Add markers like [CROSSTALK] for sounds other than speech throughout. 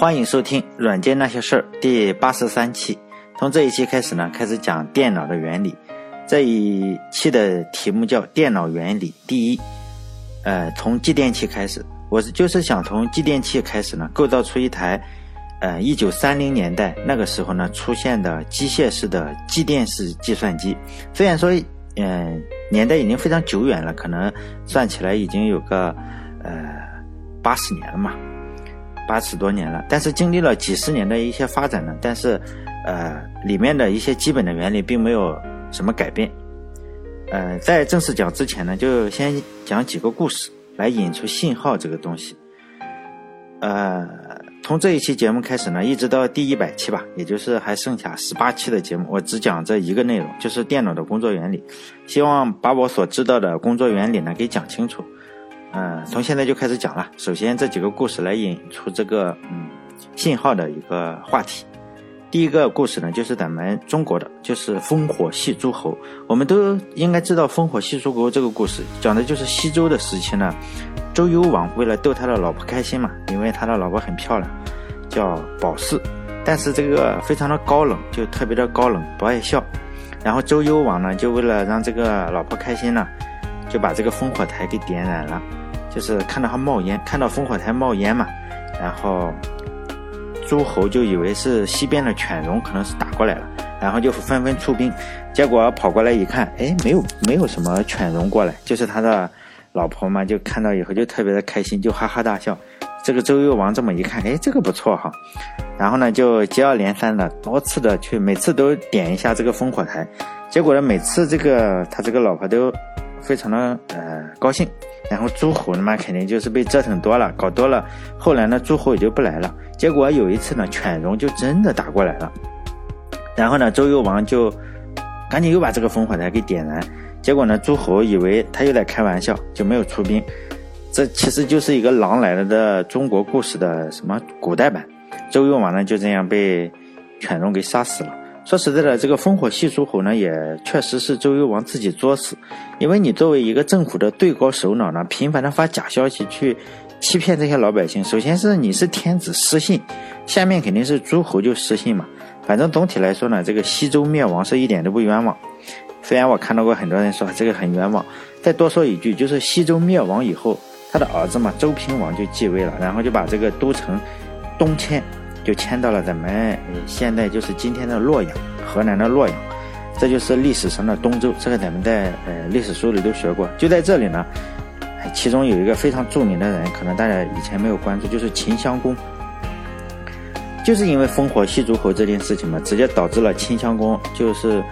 欢迎收听《软件那些事儿》第八十三期。从这一期开始呢，开始讲电脑的原理。这一期的题目叫“电脑原理第一”。呃，从继电器开始，我是就是想从继电器开始呢，构造出一台，呃，一九三零年代那个时候呢出现的机械式的继电式计算机。虽然说，嗯，年代已经非常久远了，可能算起来已经有个，呃，八十年了嘛。八十多年了，但是经历了几十年的一些发展呢，但是，呃，里面的一些基本的原理并没有什么改变。呃，在正式讲之前呢，就先讲几个故事来引出信号这个东西。呃，从这一期节目开始呢，一直到第一百期吧，也就是还剩下十八期的节目，我只讲这一个内容，就是电脑的工作原理，希望把我所知道的工作原理呢给讲清楚。嗯，从现在就开始讲了。首先，这几个故事来引出这个嗯信号的一个话题。第一个故事呢，就是咱们中国的，就是烽火戏诸侯。我们都应该知道烽火戏诸侯这个故事，讲的就是西周的时期呢。周幽王为了逗他的老婆开心嘛，因为他的老婆很漂亮，叫褒姒，但是这个非常的高冷，就特别的高冷，不爱笑。然后周幽王呢，就为了让这个老婆开心呢，就把这个烽火台给点燃了。就是看到他冒烟，看到烽火台冒烟嘛，然后诸侯就以为是西边的犬戎可能是打过来了，然后就纷纷出兵，结果跑过来一看，哎，没有没有什么犬戎过来，就是他的老婆嘛，就看到以后就特别的开心，就哈哈大笑。这个周幽王这么一看，哎，这个不错哈，然后呢就接二连三的多次的去，每次都点一下这个烽火台，结果呢每次这个他这个老婆都非常的呃高兴。然后诸侯嘛，肯定就是被折腾多了，搞多了。后来呢，诸侯也就不来了。结果有一次呢，犬戎就真的打过来了。然后呢，周幽王就赶紧又把这个烽火台给点燃。结果呢，诸侯以为他又在开玩笑，就没有出兵。这其实就是一个狼来了的中国故事的什么古代版。周幽王呢就这样被犬戎给杀死了。说实在的，这个烽火戏诸侯呢，也确实是周幽王自己作死。因为你作为一个政府的最高首脑呢，频繁的发假消息去欺骗这些老百姓，首先是你是天子失信，下面肯定是诸侯就失信嘛。反正总体来说呢，这个西周灭亡是一点都不冤枉。虽然我看到过很多人说这个很冤枉，再多说一句，就是西周灭亡以后，他的儿子嘛，周平王就继位了，然后就把这个都城东迁。就迁到了咱们现在就是今天的洛阳，河南的洛阳，这就是历史上的东周。这个咱们在呃历史书里都学过。就在这里呢，其中有一个非常著名的人，可能大家以前没有关注，就是秦襄公。就是因为烽火戏诸侯这件事情嘛，直接导致了秦襄公就是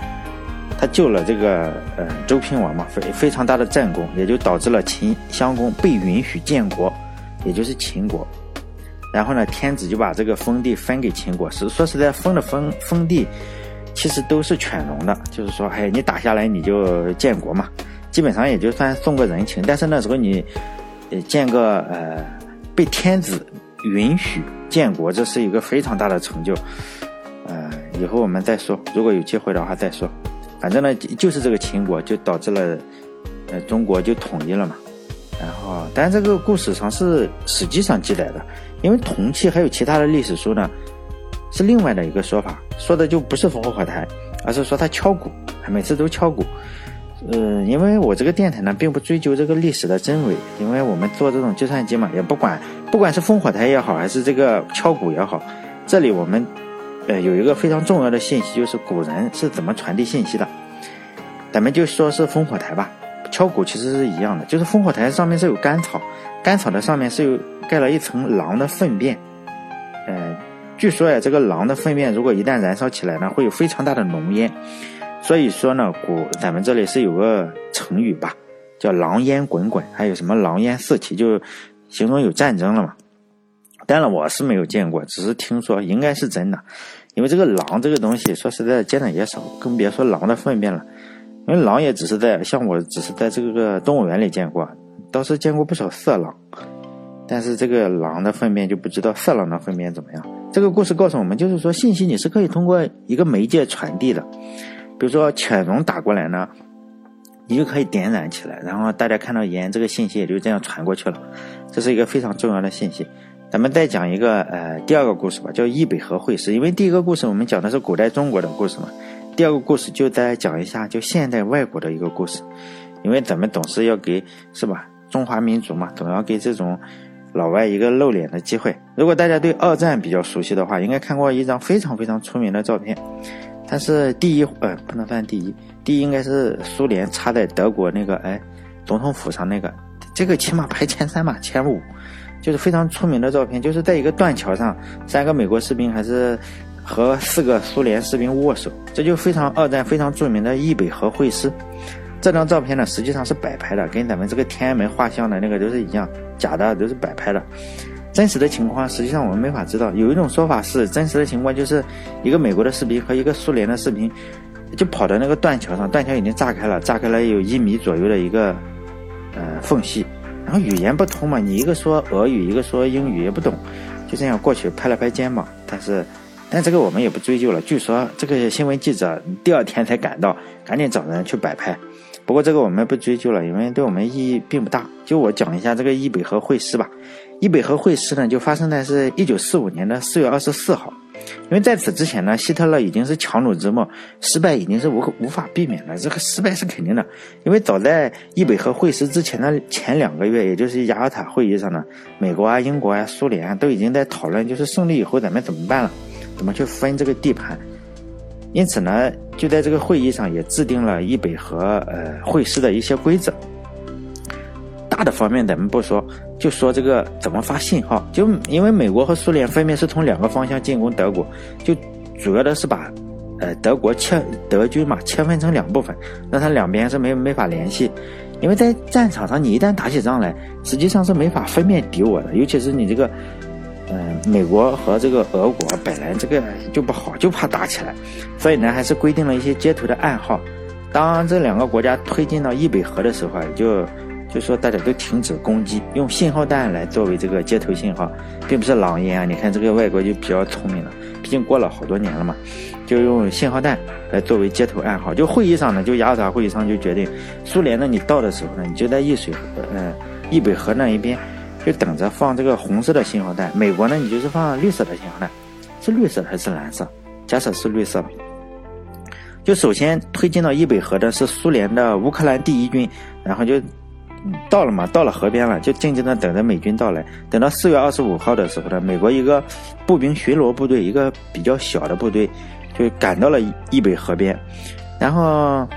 他救了这个呃周平王嘛，非非常大的战功，也就导致了秦襄公被允许建国，也就是秦国。然后呢，天子就把这个封地分给秦国。是说实在，封的封封地，其实都是犬戎的。就是说，哎，你打下来你就建国嘛，基本上也就算送个人情。但是那时候你，建个呃，被天子允许建国，这是一个非常大的成就。呃，以后我们再说，如果有机会的话再说。反正呢，就是这个秦国就导致了，呃，中国就统一了嘛。然后，但这个故事上是《史记》上记载的。因为铜器还有其他的历史书呢，是另外的一个说法，说的就不是烽火台，而是说他敲鼓，每次都敲鼓。嗯，因为我这个电台呢，并不追究这个历史的真伪，因为我们做这种计算机嘛，也不管，不管是烽火台也好，还是这个敲鼓也好，这里我们，呃，有一个非常重要的信息，就是古人是怎么传递信息的。咱们就说是烽火台吧，敲鼓其实是一样的，就是烽火台上面是有干草，干草的上面是有。盖了一层狼的粪便，呃，据说呀，这个狼的粪便如果一旦燃烧起来呢，会有非常大的浓烟。所以说呢，古咱们这里是有个成语吧，叫“狼烟滚滚”，还有什么“狼烟四起”，就形容有战争了嘛。当然我是没有见过，只是听说应该是真的，因为这个狼这个东西，说实在见的也少，更别说狼的粪便了。因为狼也只是在像我，只是在这个动物园里见过，倒是见过不少色狼。但是这个狼的粪便就不知道色狼的粪便怎么样。这个故事告诉我们，就是说信息你是可以通过一个媒介传递的，比如说犬戎打过来呢，你就可以点燃起来，然后大家看到盐，这个信息也就这样传过去了。这是一个非常重要的信息。咱们再讲一个呃第二个故事吧，叫易北河会师。因为第一个故事我们讲的是古代中国的故事嘛，第二个故事就再讲一下就现代外国的一个故事。因为咱们总是要给是吧中华民族嘛，总要给这种老外一个露脸的机会。如果大家对二战比较熟悉的话，应该看过一张非常非常出名的照片。它是第一呃不能算第一，第一应该是苏联插在德国那个哎总统府上那个，这个起码排前三吧，前五，就是非常出名的照片，就是在一个断桥上，三个美国士兵还是和四个苏联士兵握手，这就非常二战非常著名的易北河会师。这张照片呢，实际上是摆拍的，跟咱们这个天安门画像的那个都是一样，假的都是摆拍的。真实的情况，实际上我们没法知道。有一种说法是，真实的情况就是一个美国的士兵和一个苏联的士兵，就跑到那个断桥上，断桥已经炸开了，炸开了有一米左右的一个呃缝隙，然后语言不通嘛，你一个说俄语，一个说英语也不懂，就这样过去拍了拍肩膀，但是。但这个我们也不追究了。据说这个新闻记者第二天才赶到，赶紧找人去摆拍。不过这个我们不追究了，因为对我们意义并不大。就我讲一下这个易北河会师吧。易北河会师呢，就发生在是一九四五年的四月二十四号。因为在此之前呢，希特勒已经是强弩之末，失败已经是无无法避免了。这个失败是肯定的，因为早在易北河会师之前的前两个月，也就是雅尔塔会议上呢，美国啊、英国啊、苏联啊都已经在讨论，就是胜利以后咱们怎么办了。怎么去分这个地盘？因此呢，就在这个会议上也制定了易北河呃会师的一些规则。大的方面咱们不说，就说这个怎么发信号。就因为美国和苏联分别是从两个方向进攻德国，就主要的是把呃德国切德军嘛切分成两部分，让他两边是没没法联系。因为在战场上，你一旦打起仗来，实际上是没法分辨敌我的，尤其是你这个。嗯，美国和这个俄国本来这个就不好，就怕打起来，所以呢，还是规定了一些接头的暗号。当这两个国家推进到易北河的时候啊，就就说大家都停止攻击，用信号弹来作为这个接头信号，并不是狼烟啊。你看这个外国就比较聪明了，毕竟过了好多年了嘛，就用信号弹来作为接头暗号。就会议上呢，就雅尔塔会议上就决定，苏联呢，你到的时候呢，你就在易水，呃，易北河那一边。就等着放这个红色的信号弹。美国呢，你就是放绿色的信号弹，是绿色还是蓝色？假设是绿色吧。就首先推进到易北河的是苏联的乌克兰第一军，然后就到了嘛，到了河边了，就静静的等着美军到来。等到四月二十五号的时候呢，美国一个步兵巡逻部队，一个比较小的部队，就赶到了易北河边，然后。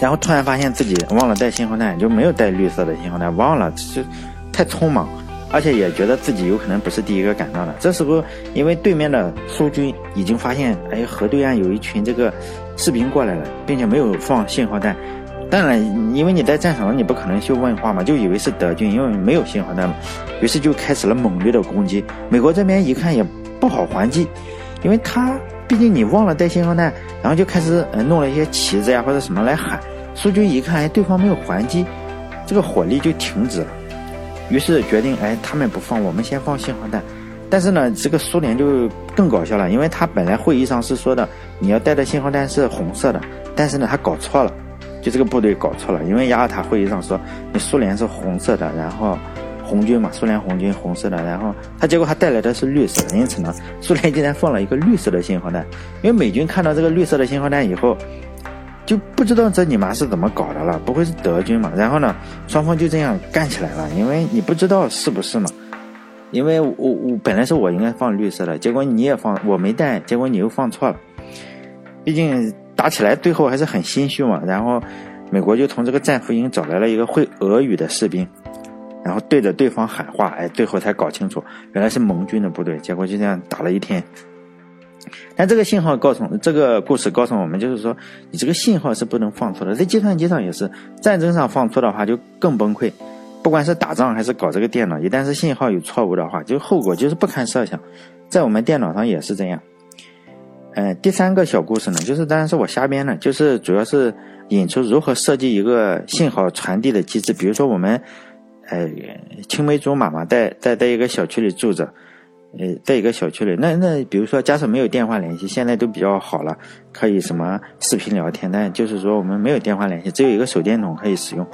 然后突然发现自己忘了带信号弹，就没有带绿色的信号弹，忘了，就太匆忙，而且也觉得自己有可能不是第一个赶到的。这时候，因为对面的苏军已经发现，哎，河对岸有一群这个士兵过来了，并且没有放信号弹。当然，因为你在战场上，你不可能去问话嘛，就以为是德军，因为没有信号弹嘛，于是就开始了猛烈的攻击。美国这边一看也不好还击，因为他。毕竟你忘了带信号弹，然后就开始呃弄了一些旗子呀或者什么来喊。苏军一看，哎，对方没有还击，这个火力就停止了。于是决定，哎，他们不放，我们先放信号弹。但是呢，这个苏联就更搞笑了，因为他本来会议上是说的你要带的信号弹是红色的，但是呢，他搞错了，就这个部队搞错了，因为雅尔塔会议上说你苏联是红色的，然后。红军嘛，苏联红军红色的，然后他结果他带来的是绿色的，因此呢，苏联竟然放了一个绿色的信号弹。因为美军看到这个绿色的信号弹以后，就不知道这你妈是怎么搞的了，不会是德军嘛？然后呢，双方就这样干起来了，因为你不知道是不是嘛？因为我我本来是我应该放绿色的，结果你也放，我没带，结果你又放错了。毕竟打起来最后还是很心虚嘛。然后美国就从这个战俘营找来了一个会俄语的士兵。然后对着对方喊话，哎，最后才搞清楚，原来是盟军的部队。结果就这样打了一天。但这个信号告诉这个故事告诉我们，就是说你这个信号是不能放错的，在计算机上也是，战争上放错的话就更崩溃。不管是打仗还是搞这个电脑，一旦是信号有错误的话，就后果就是不堪设想。在我们电脑上也是这样。嗯，第三个小故事呢，就是当然是我瞎编的，就是主要是引出如何设计一个信号传递的机制，比如说我们。哎，青梅竹马嘛，在在在一个小区里住着，呃，在一个小区里，那那比如说，假设没有电话联系，现在都比较好了，可以什么视频聊天，但就是说我们没有电话联系，只有一个手电筒可以使用。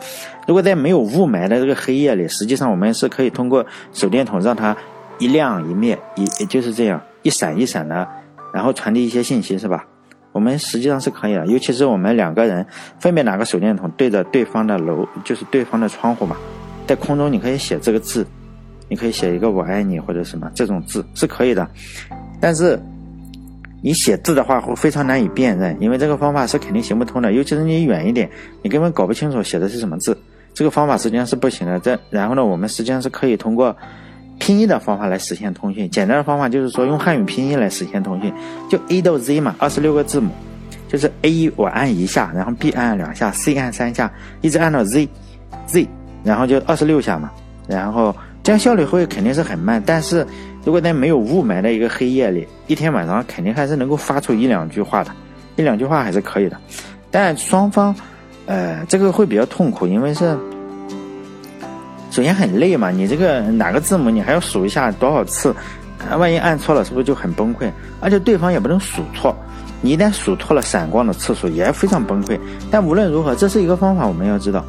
如果在没有雾霾的这个黑夜里，实际上我们是可以通过手电筒让它一亮一灭，一也就是这样一闪一闪的，然后传递一些信息，是吧？我们实际上是可以的，尤其是我们两个人分别拿个手电筒对着对方的楼，就是对方的窗户嘛，在空中你可以写这个字。你可以写一个“我爱你”或者什么这种字是可以的，但是你写字的话会非常难以辨认，因为这个方法是肯定行不通的。尤其是你远一点，你根本搞不清楚写的是什么字，这个方法实际上是不行的。这然后呢，我们实际上是可以通过拼音的方法来实现通讯。简单的方法就是说用汉语拼音来实现通讯，就 A 到 Z 嘛，二十六个字母，就是 A 我按一下，然后 B 按两下，C 按三下，一直按到 Z，Z，然后就二十六下嘛，然后。这样效率会肯定是很慢，但是如果在没有雾霾的一个黑夜里，一天晚上肯定还是能够发出一两句话的，一两句话还是可以的。但双方，呃，这个会比较痛苦，因为是首先很累嘛，你这个哪个字母你还要数一下多少次，万一按错了是不是就很崩溃？而且对方也不能数错，你一旦数错了闪光的次数也非常崩溃。但无论如何，这是一个方法，我们要知道，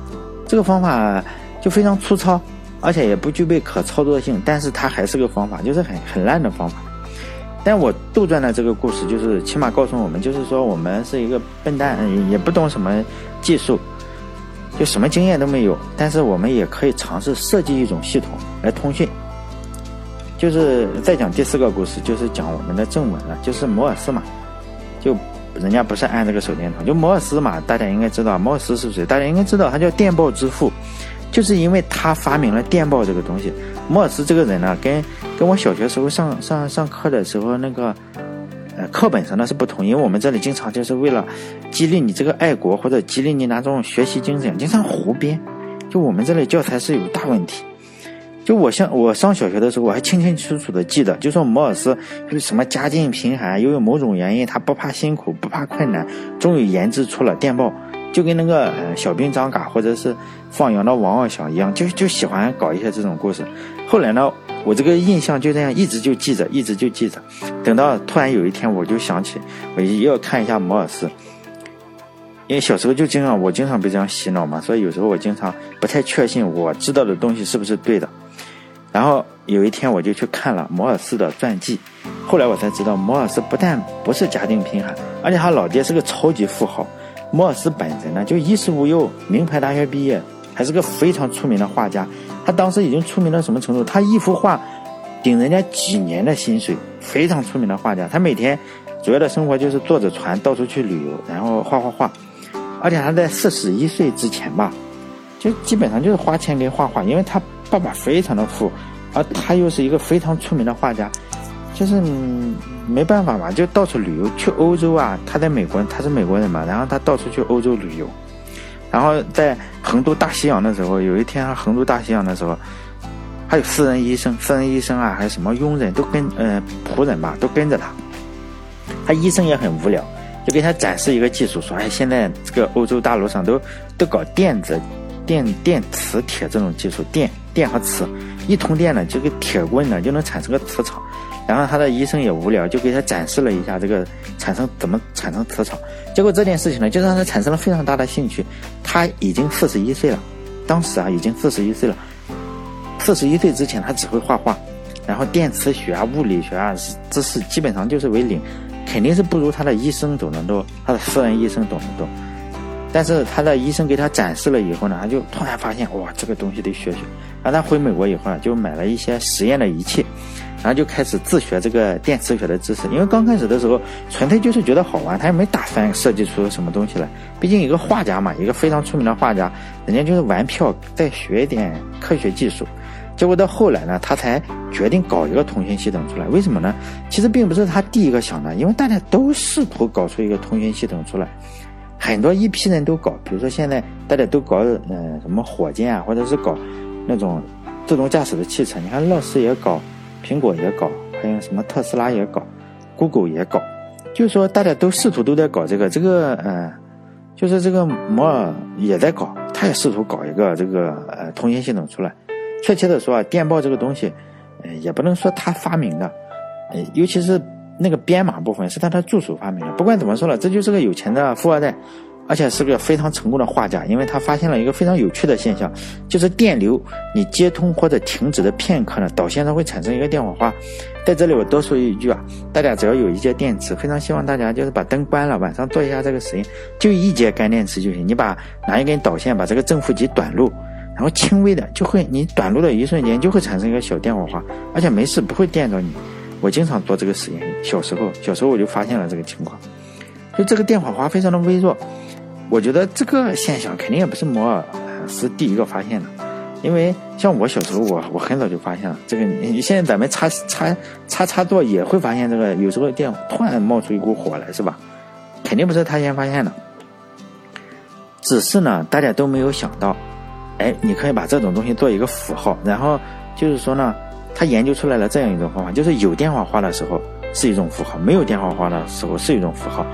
这个方法就非常粗糙。而且也不具备可操作性，但是它还是个方法，就是很很烂的方法。但我杜撰的这个故事，就是起码告诉我们，就是说我们是一个笨蛋，也不懂什么技术，就什么经验都没有。但是我们也可以尝试设计一种系统来通讯。就是再讲第四个故事，就是讲我们的正文了，就是摩尔斯嘛，就人家不是按这个手电筒，就摩尔斯嘛，大家应该知道摩尔斯是谁？大家应该知道，他叫电报之父。就是因为他发明了电报这个东西，摩尔斯这个人呢，跟跟我小学时候上上上课的时候那个，呃，课本上的是不同。因为我们这里经常就是为了激励你这个爱国或者激励你那种学习精神，经常胡编。就我们这里教材是有大问题。就我像我上小学的时候，我还清清楚楚的记得，就说摩尔斯是什么家境贫寒，又有某种原因，他不怕辛苦，不怕困难，终于研制出了电报。就跟那个小兵张嘎或者是放羊的王二小一样，就就喜欢搞一些这种故事。后来呢，我这个印象就这样一直就记着，一直就记着。等到突然有一天，我就想起我要看一下摩尔斯，因为小时候就经常我经常被这样洗脑嘛，所以有时候我经常不太确信我知道的东西是不是对的。然后有一天我就去看了摩尔斯的传记，后来我才知道摩尔斯不但不是家境贫寒，而且他老爹是个超级富豪。莫尔斯本人呢，就衣食无忧，名牌大学毕业，还是个非常出名的画家。他当时已经出名到什么程度？他一幅画顶人家几年的薪水，非常出名的画家。他每天主要的生活就是坐着船到处去旅游，然后画画画。而且他在四十一岁之前吧，就基本上就是花钱给画画，因为他爸爸非常的富，而他又是一个非常出名的画家，就是嗯。没办法嘛，就到处旅游。去欧洲啊，他在美国，他是美国人嘛，然后他到处去欧洲旅游。然后在横渡大西洋的时候，有一天横渡大西洋的时候，还有私人医生、私人医生啊，还有什么佣人都跟呃仆人吧，都跟着他。他医生也很无聊，就给他展示一个技术，说：“哎，现在这个欧洲大陆上都都搞电子电电磁铁这种技术，电电和磁一通电呢，这个铁棍呢就能产生个磁场。”然后他的医生也无聊，就给他展示了一下这个产生怎么产生磁场。结果这件事情呢，就让他产生了非常大的兴趣。他已经四十一岁了，当时啊已经四十一岁了。四十一岁之前他只会画画，然后电磁学啊、物理学啊知识基本上就是为零，肯定是不如他的医生懂得多，他的私人医生懂得多。但是他的医生给他展示了以后呢，他就突然发现哇，这个东西得学学。然后他回美国以后呢，就买了一些实验的仪器。然后就开始自学这个电磁学的知识，因为刚开始的时候纯粹就是觉得好玩，他也没打算设计出什么东西来。毕竟一个画家嘛，一个非常出名的画家，人家就是玩票，再学一点科学技术。结果到后来呢，他才决定搞一个通讯系统出来。为什么呢？其实并不是他第一个想的，因为大家都试图搞出一个通讯系统出来，很多一批人都搞。比如说现在大家都搞嗯什么火箭啊，或者是搞那种自动驾驶的汽车，你看乐视也搞。苹果也搞，还有什么特斯拉也搞，Google 也搞，就是说大家都试图都在搞这个，这个呃，就是这个摩尔也在搞，他也试图搞一个这个呃通信系统出来。确切的说啊，电报这个东西，呃，也不能说他发明的，呃，尤其是那个编码部分是他的助手发明的。不管怎么说了，这就是个有钱的富二代。而且是个非常成功的画家，因为他发现了一个非常有趣的现象，就是电流你接通或者停止的片刻呢，导线上会产生一个电火花。在这里我多说一句啊，大家只要有一节电池，非常希望大家就是把灯关了，晚上做一下这个实验，就一节干电池就行。你把拿一根导线把这个正负极短路，然后轻微的就会你短路的一瞬间就会产生一个小电火花，而且没事不会电着你。我经常做这个实验，小时候小时候我就发现了这个情况，就这个电火花非常的微弱。我觉得这个现象肯定也不是摩尔斯第一个发现的，因为像我小时候，我我很早就发现了这个。你现在咱们插插插插座也会发现这个，有时候电突然冒出一股火来，是吧？肯定不是他先发现的，只是呢，大家都没有想到，哎，你可以把这种东西做一个符号，然后就是说呢，他研究出来了这样一种方法，就是有电话花的时候是一种符号，没有电话花的时候是一种符号。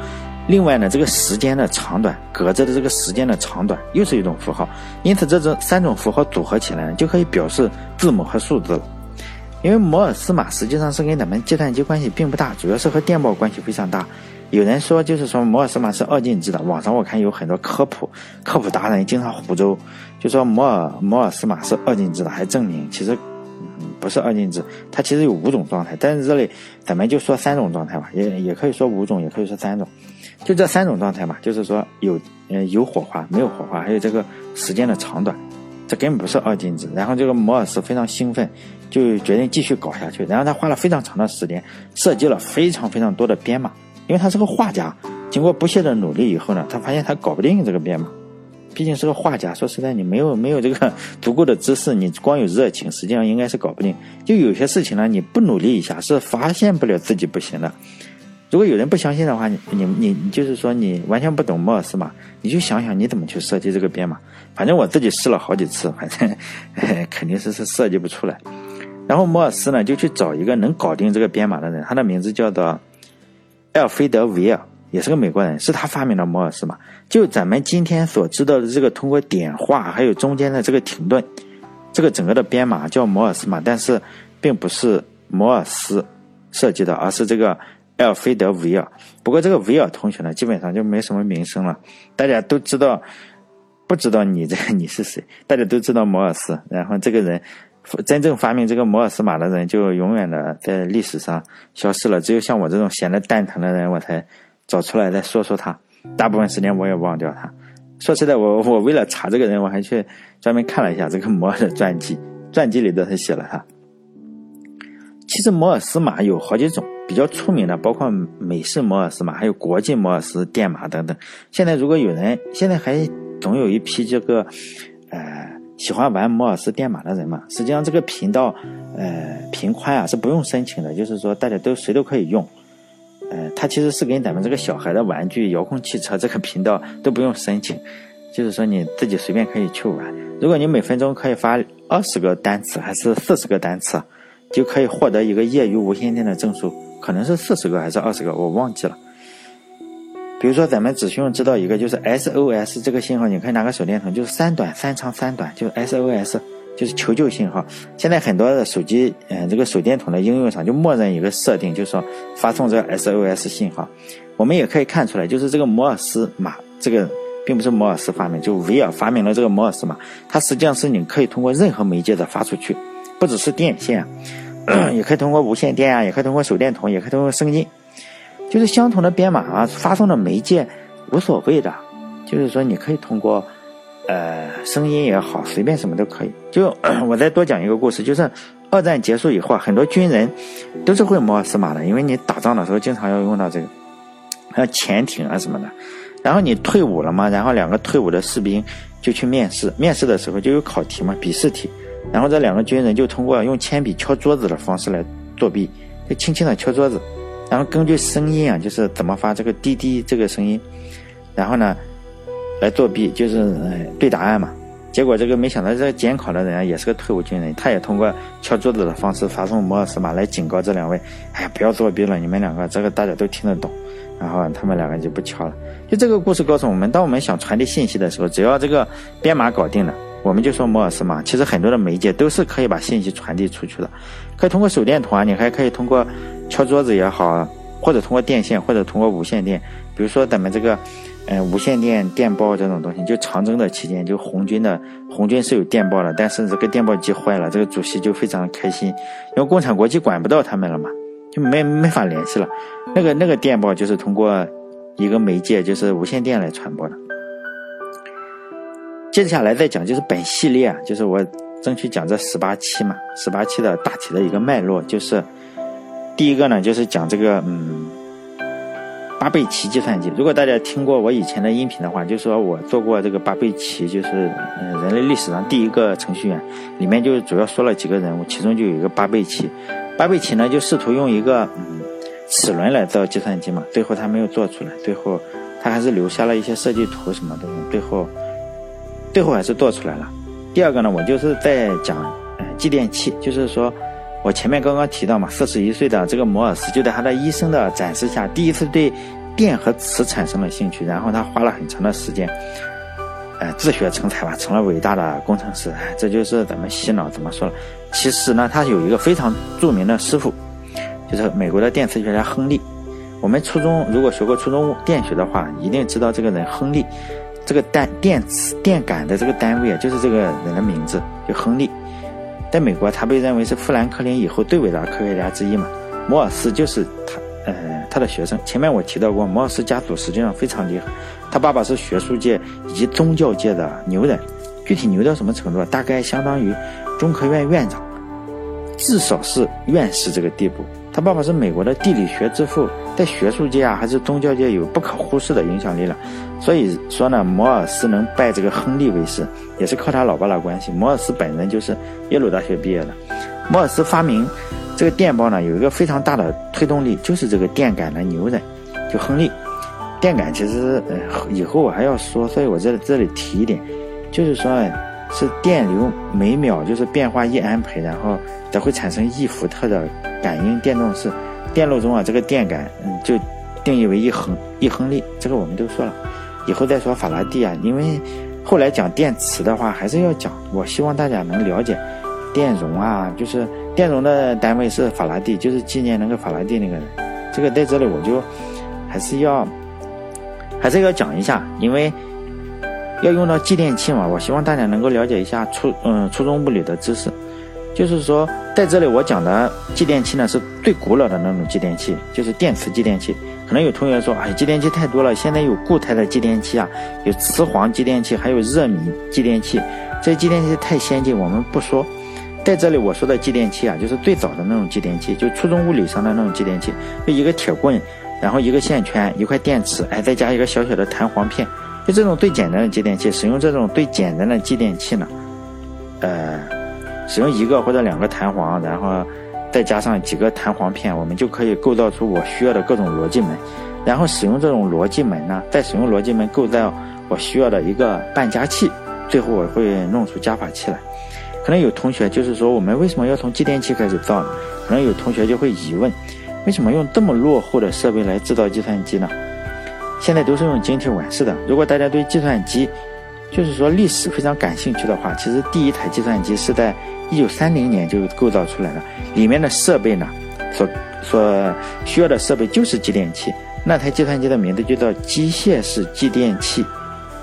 另外呢，这个时间的长短，隔着的这个时间的长短又是一种符号，因此这种三种符号组合起来，就可以表示字母和数字了。因为摩尔斯码实际上是跟咱们计算机关系并不大，主要是和电报关系非常大。有人说就是说摩尔斯码是二进制的，网上我看有很多科普科普达人经常胡诌，就说摩尔摩尔斯码是二进制的，还证明其实不是二进制，它其实有五种状态，但是这里咱们就说三种状态吧，也也可以说五种，也可以说三种。就这三种状态嘛，就是说有，嗯，有火花，没有火花，还有这个时间的长短，这根本不是二进制。然后这个摩尔斯非常兴奋，就决定继续搞下去。然后他花了非常长的时间，设计了非常非常多的编码，因为他是个画家。经过不懈的努力以后呢，他发现他搞不定这个编码。毕竟是个画家，说实在，你没有没有这个 [LAUGHS] 足够的知识，你光有热情，实际上应该是搞不定。就有些事情呢，你不努力一下是发现不了自己不行的。如果有人不相信的话，你你你就是说你完全不懂摩尔斯码，你就想想你怎么去设计这个编码。反正我自己试了好几次，反 [LAUGHS] 正肯定是是设计不出来。然后摩尔斯呢就去找一个能搞定这个编码的人，他的名字叫做艾尔菲德·维尔，也是个美国人，是他发明了摩尔斯码。就咱们今天所知道的这个通过点画还有中间的这个停顿，这个整个的编码叫摩尔斯码，但是并不是摩尔斯设计的，而是这个。埃尔菲德·维尔，不过这个维尔同学呢，基本上就没什么名声了。大家都知道，不知道你这个你是谁？大家都知道摩尔斯，然后这个人真正发明这个摩尔斯码的人，就永远的在历史上消失了。只有像我这种闲得蛋疼的人，我才找出来再说说他。大部分时间我也忘掉他。说实在，我我为了查这个人，我还去专门看了一下这个摩尔的传记，传记里都是写了他。其实摩尔斯码有好几种。比较出名的包括美式摩尔斯码，还有国际摩尔斯电码等等。现在如果有人现在还总有一批这个，呃，喜欢玩摩尔斯电码的人嘛。实际上这个频道，呃，频宽啊是不用申请的，就是说大家都谁都可以用。呃，它其实是跟咱们这个小孩的玩具遥控汽车这个频道都不用申请，就是说你自己随便可以去玩。如果你每分钟可以发二十个单词还是四十个单词，就可以获得一个业余无线电的证书。可能是四十个还是二十个，我忘记了。比如说，咱们只需要知道一个，就是 SOS 这个信号，你可以拿个手电筒，就是三短三长三短，就是 SOS，就是求救信号。现在很多的手机，嗯，这个手电筒的应用上就默认一个设定，就是说发送这个 SOS 信号。我们也可以看出来，就是这个摩尔斯码，这个并不是摩尔斯发明，就维尔发明了这个摩尔斯码，它实际上是你可以通过任何媒介的发出去，不只是电线。[CLEARS THROAT] 也可以通过无线电啊，也可以通过手电筒，也可以通过声音，就是相同的编码啊，发送的媒介无所谓的，就是说你可以通过，呃，声音也好，随便什么都可以。就 [CLEARS THROAT] 我再多讲一个故事，就是二战结束以后，很多军人都是会摩尔斯码的，因为你打仗的时候经常要用到这个，还有潜艇啊什么的。然后你退伍了嘛，然后两个退伍的士兵就去面试，面试的时候就有考题嘛，笔试题。然后这两个军人就通过用铅笔敲桌子的方式来作弊，就轻轻的敲桌子，然后根据声音啊，就是怎么发这个滴滴这个声音，然后呢来作弊，就是对答案嘛。结果这个没想到这个监考的人也是个退伍军人，他也通过敲桌子的方式发送摩尔斯码来警告这两位，哎，不要作弊了，你们两个这个大家都听得懂。然后他们两个就不敲了。就这个故事告诉我们，当我们想传递信息的时候，只要这个编码搞定了。我们就说摩尔斯嘛，其实很多的媒介都是可以把信息传递出去的，可以通过手电筒啊，你还可以通过敲桌子也好，或者通过电线，或者通过无线电，比如说咱们这个，嗯，无线电电报这种东西，就长征的期间，就红军的红军是有电报的，但是这个电报机坏了，这个主席就非常的开心，因为共产国际管不到他们了嘛，就没没法联系了，那个那个电报就是通过一个媒介，就是无线电来传播的。接下来再讲就是本系列啊，就是我争取讲这十八期嘛，十八期的大体的一个脉络，就是第一个呢，就是讲这个嗯巴贝奇计算机。如果大家听过我以前的音频的话，就说我做过这个巴贝奇，就是嗯人类历史上第一个程序员，里面就主要说了几个人物，其中就有一个巴贝奇。巴贝奇呢就试图用一个嗯齿轮来造计算机嘛，最后他没有做出来，最后他还是留下了一些设计图什么的，最后。最后还是做出来了。第二个呢，我就是在讲，呃，继电器，就是说，我前面刚刚提到嘛，四十一岁的这个摩尔斯就在他的医生的展示下，第一次对电和磁产生了兴趣，然后他花了很长的时间，呃，自学成才吧，成了伟大的工程师。这就是咱们洗脑怎么说了？其实呢，他有一个非常著名的师傅，就是美国的电磁学家亨利。我们初中如果学过初中电学的话，一定知道这个人亨利。这个单电磁电感的这个单位啊，就是这个人的名字，就亨利。在美国，他被认为是富兰克林以后最伟大的科学家之一嘛。摩尔斯就是他，呃，他的学生。前面我提到过，摩尔斯家族实际上非常厉害。他爸爸是学术界以及宗教界的牛人，具体牛到什么程度？大概相当于中科院院长，至少是院士这个地步。他爸爸是美国的地理学之父，在学术界啊还是宗教界有不可忽视的影响力了。所以说呢，摩尔斯能拜这个亨利为师，也是靠他老爸的关系。摩尔斯本人就是耶鲁大学毕业的。摩尔斯发明这个电报呢，有一个非常大的推动力，就是这个电感的牛人，就亨利。电感其实呃以后我还要说，所以我在这里提一点，就是说是电流每秒就是变化一安培，然后才会产生一伏特的。感应电动势电路中啊，这个电感嗯就定义为一亨一亨利，这个我们都说了，以后再说法拉第啊，因为后来讲电磁的话还是要讲，我希望大家能了解电容啊，就是电容的单位是法拉第，就是纪念那个法拉第那个人，这个在这里我就还是要还是要讲一下，因为要用到继电器嘛，我希望大家能够了解一下初嗯初中物理的知识。就是说，在这里我讲的继电器呢，是最古老的那种继电器，就是电磁继电器。可能有同学说，哎，继电器太多了，现在有固态的继电器啊，有磁簧继电器，还有热敏继电器。这继电器太先进，我们不说。在这里我说的继电器啊，就是最早的那种继电器，就初中物理上的那种继电器，就一个铁棍，然后一个线圈，一块电池，哎，再加一个小小的弹簧片，就这种最简单的继电器。使用这种最简单的继电器呢，呃。使用一个或者两个弹簧，然后再加上几个弹簧片，我们就可以构造出我需要的各种逻辑门。然后使用这种逻辑门呢，再使用逻辑门构造我需要的一个半加器。最后我会弄出加法器来。可能有同学就是说，我们为什么要从继电器开始造呢？可能有同学就会疑问，为什么用这么落后的设备来制造计算机呢？现在都是用晶体管式的。如果大家对计算机，就是说历史非常感兴趣的话，其实第一台计算机是在。一九三零年就构造出来了，里面的设备呢，所所需要的设备就是继电器。那台计算机的名字就叫机械式继电器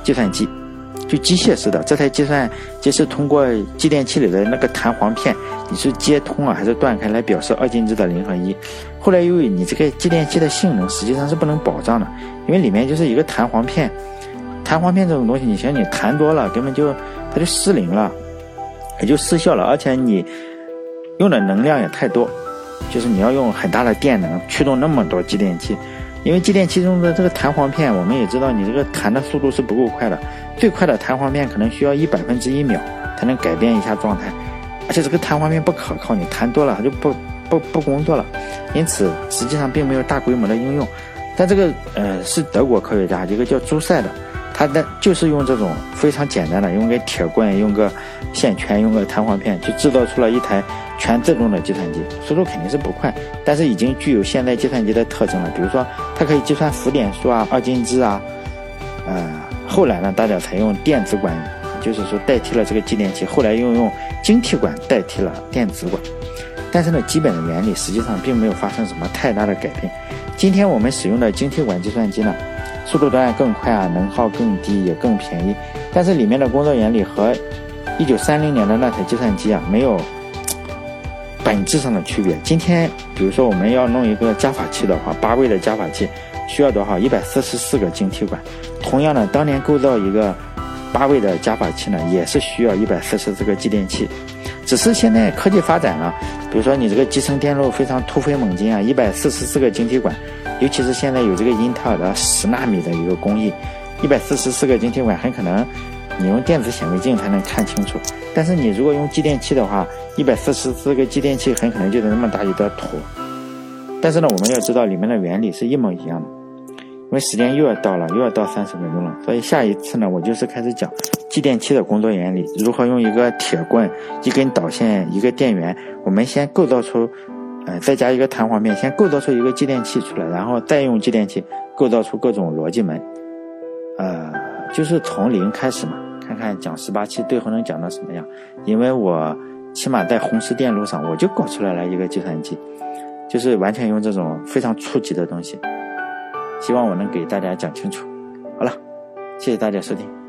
计算机，就机械式的。这台计算机是通过继电器里的那个弹簧片，你是接通啊还是断开来表示二进制的零和一。后来由于你这个继电器的性能实际上是不能保障的，因为里面就是一个弹簧片，弹簧片这种东西，你想你弹多了，根本就它就失灵了。也就失效了，而且你用的能量也太多，就是你要用很大的电能驱动那么多继电器，因为继电器中的这个弹簧片，我们也知道你这个弹的速度是不够快的，最快的弹簧片可能需要一百分之一秒才能改变一下状态，而且这个弹簧片不可靠，你弹多了它就不不不工作了，因此实际上并没有大规模的应用，但这个呃是德国科学家一个叫朱塞的。他的就是用这种非常简单的，用个铁棍，用个线圈，用个弹簧片，就制造出了一台全自动的计算机。速度肯定是不快，但是已经具有现代计算机的特征了。比如说，它可以计算浮点数啊、二进制啊。呃，后来呢，大家采用电子管，就是说代替了这个继电器，后来又用晶体管代替了电子管。但是呢，基本的原理实际上并没有发生什么太大的改变。今天我们使用的晶体管计算机呢，速度当然更快啊，能耗更低，也更便宜。但是里面的工作原理和一九三零年的那台计算机啊，没有本质上的区别。今天，比如说我们要弄一个加法器的话，八位的加法器需要多少？一百四十四个晶体管。同样的，当年构造一个八位的加法器呢，也是需要一百四十四个继电器。只是现在科技发展了，比如说你这个集成电路非常突飞猛进啊，一百四十四个晶体管，尤其是现在有这个英特尔的十纳米的一个工艺，一百四十四个晶体管很可能你用电子显微镜才能看清楚，但是你如果用继电器的话，一百四十四个继电器很可能就是那么大一个坨。但是呢，我们要知道里面的原理是一模一样的。因为时间又要到了，又要到三十分钟了，所以下一次呢，我就是开始讲继电器的工作原理，如何用一个铁棍、一根导线、一个电源，我们先构造出，呃，再加一个弹簧面，先构造出一个继电器出来，然后再用继电器构造出各种逻辑门，呃，就是从零开始嘛，看看讲十八期最后能讲到什么样。因为我起码在红石电路上，我就搞出来了一个计算机，就是完全用这种非常初级的东西。希望我能给大家讲清楚。好了，谢谢大家收听。